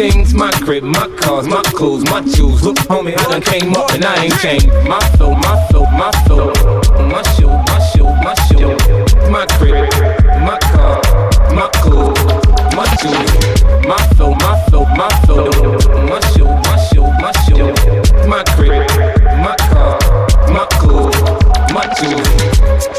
things, my crib, my cars, my clothes, my jewels. Look, homie, I done came up and I ain't changed. My flow, my flow, my flow, my show, my show, my show. My crib, my car, my clothes, my jewels. My flow, my flow, my flow, my show, my show, my show. My crib, my car, my clothes, my jewels.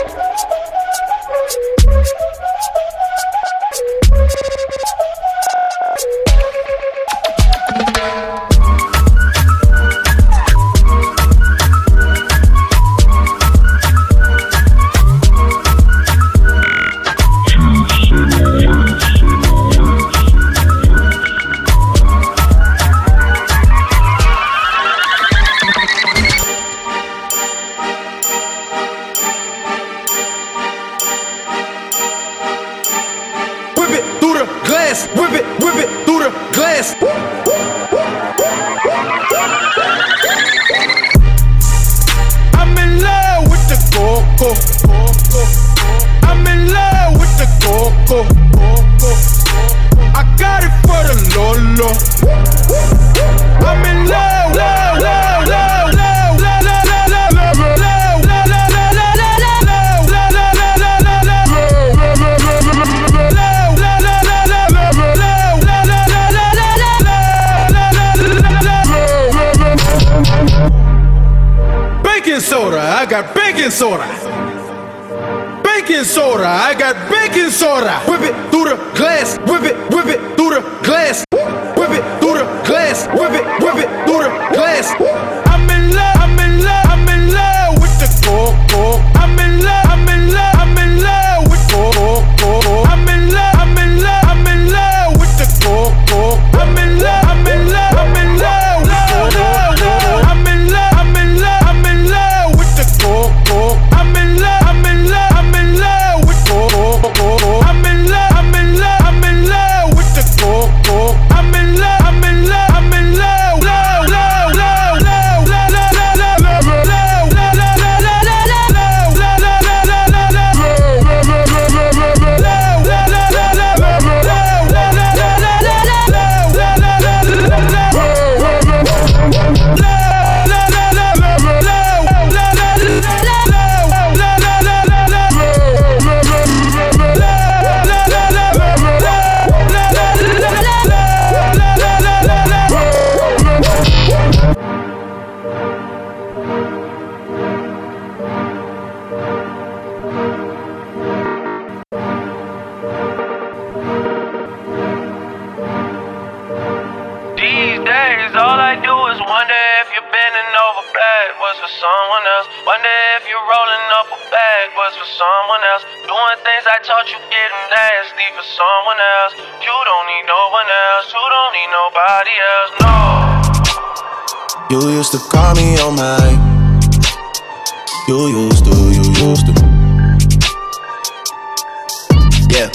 I wonder if you're bending over backwards for someone else. Wonder if you're rolling up a backwards for someone else. Doing things I taught you getting nasty for someone else. You don't need no one else. You don't need nobody else. No. You used to call me on my. You used to, you used to. Yeah.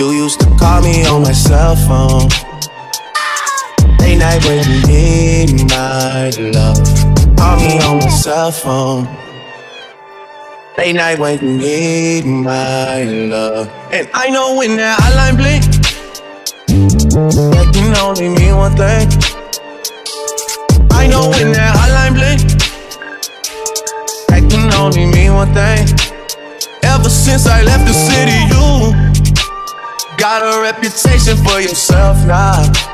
You used to call me on my cell phone. Late night when you need my love. Call me on my cell phone. Late night when you need my love. And I know when that hotline blink, that can only mean one thing. I know when that hotline blink, that can only mean one thing. Ever since I left the city, you got a reputation for yourself now.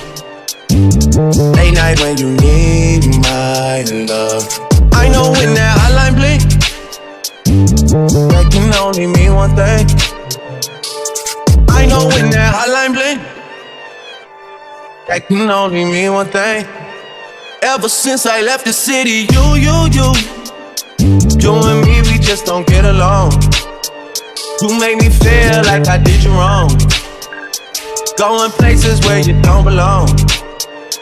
Late night when you need my love. I know when that hotline blink, that can only mean one thing. I know when that hotline blink, that can only mean one thing. Ever since I left the city, you, you, you, you and me, we just don't get along. You make me feel like I did you wrong. Going places where you don't belong.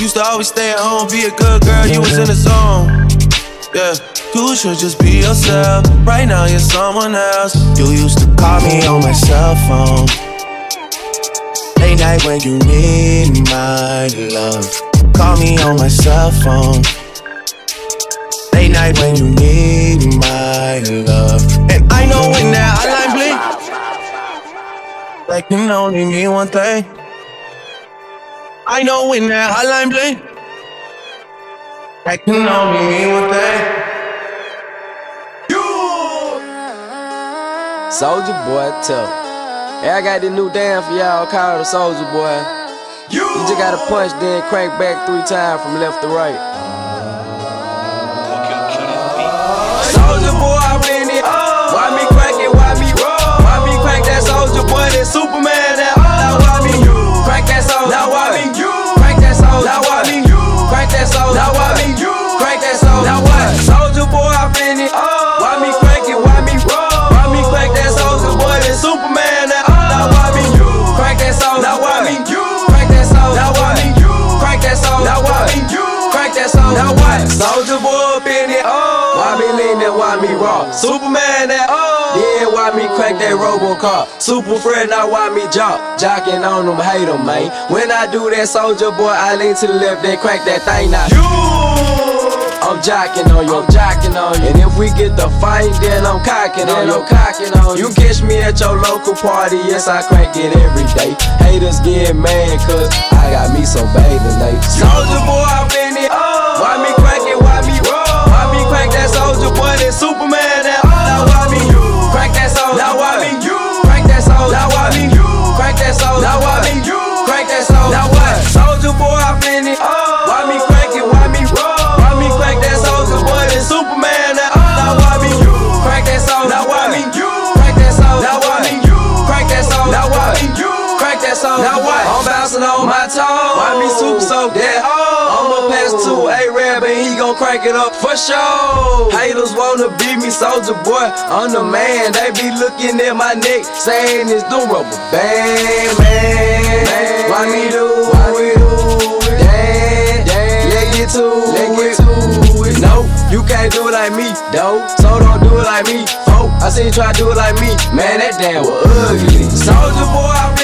Used to always stay at home, be a good girl, you was in the zone. Yeah, you should just be yourself. Right now, you're someone else. You used to call me on my cell phone. Late night when you need my love. Call me on my cell phone. Late night when you need my love. And I know when that hotline blink, that can only mean one thing. I know when that hotline blink. That can only mean one thing. You. Soulja Boy, tough. Hey, I got this new dance for y'all called the Soulja Boy. You just gotta punch, then crank back three times from left to right. Raw? Superman that. Oh Yeah, why me crank that Robocop? Super friend, now why me jock? Jocking on them, hate them, man. When I do that Soulja Boy, I lean to the left, then crank that thing now. I'm jocking on you, I'm jocking on you. And if we get the fight, then I'm cocking on you, cocking on you. You catch me at your local party, yes, I crank it every day. Haters get mad, cause I got me some bathing Nate. Soulja Boy, I'm in it. Why me that Soulja Boy, that Superman, crank it up for sure. Haters wanna beat me, Soulja Boy. I'm the man. They be looking at my neck, saying it's the rubber band, man. Why me do? Why me do? Damn, damn. Let get to Let get to it. No, you can't do it like me, though. So don't do it like me. Oh, I seen you try to do it like me. Man, that damn was ugly. Soulja Boy, I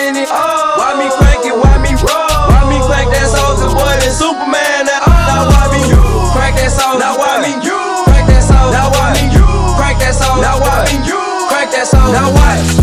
Now what?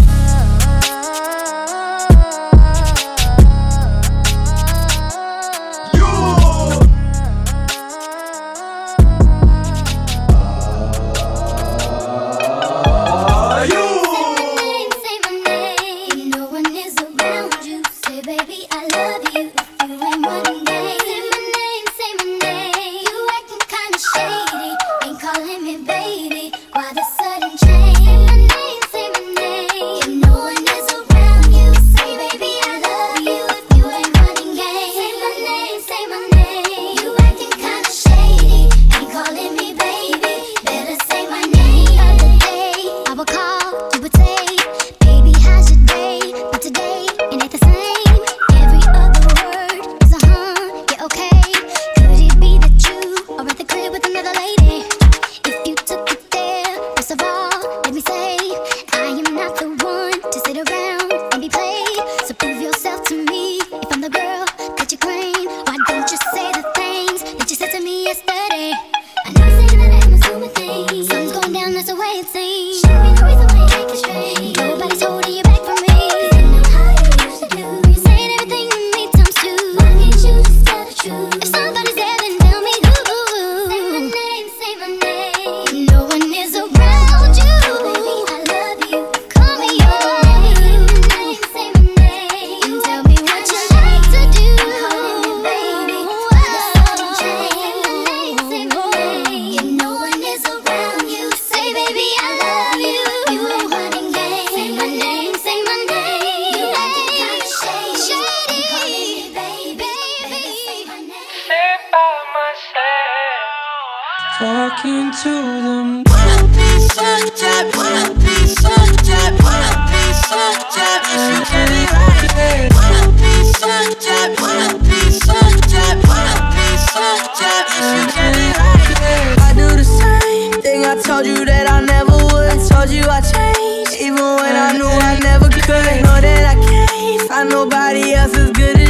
Talking to them. Wanna be such a, wanna be such a, wanna be such a, if you get it right. Wanna be such a, wanna be such a, wanna be such a, if you get it right. I do the same. Thing. I told you that I never would. Told you I changed, even when I knew I never could. Know that I can't find nobody else as good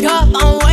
wake up, I'm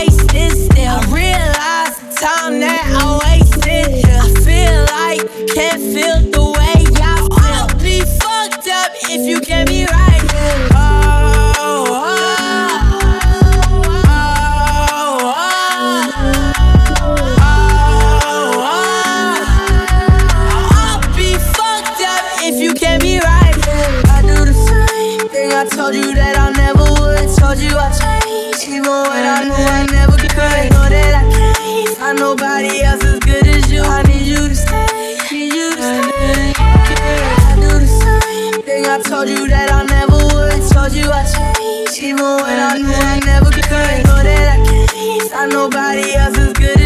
else as good as you. I need you to stay, need you to stay. I do the same thing I told you that I never would. Told you I changed, even when I knew I never could. Know that I can't find nobody else as good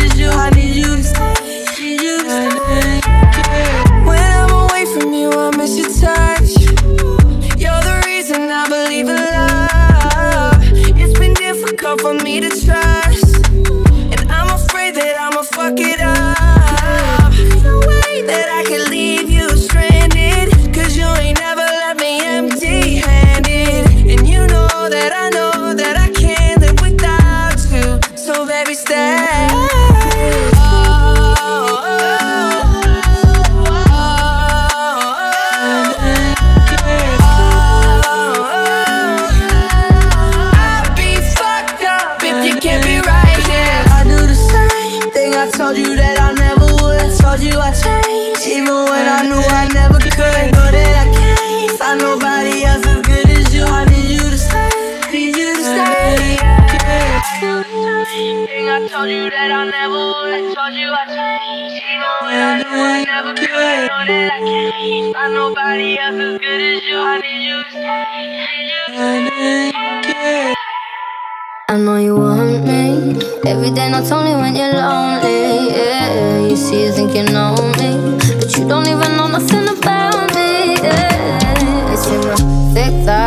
thing I told you that I never would. I told you I changed, I knew I never could. Know that I can't find nobody else as good as you. I need you to stay. I know you want me every day, not only when you're lonely. Yeah, you see, you think you know me, but you don't even know nothing about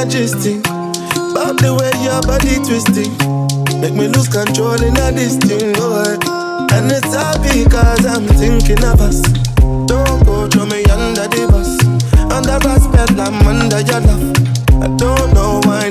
Them majesty. About the way your body twisting. Make me lose control in a this thing, boy And it's all because I'm thinking of us. Don't go throw me under the bus. Under respect, I'm under your love. I don't know why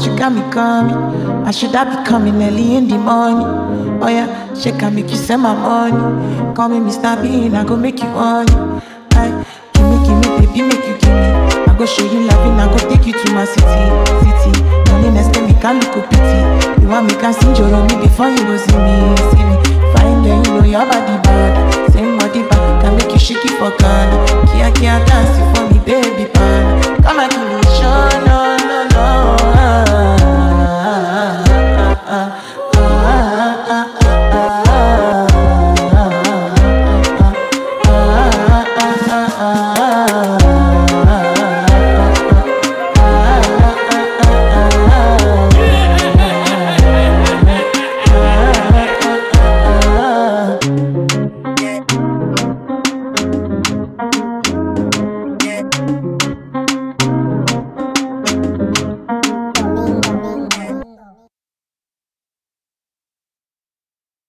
but you got me coming. I should have be coming early in the morning. Oh yeah, she can make you send my money. Call me Mr. Bean, I go make you money. Aye, give me, give me, baby, make you give me. I go show you loving, I go take you to my city, city. Next time, me can look pity. You want me can sing your me before you go see me, see me. Fine you know your body bad. Same body back, can make you shake it for Ghana. Kia, kia, dance for me, baby. más.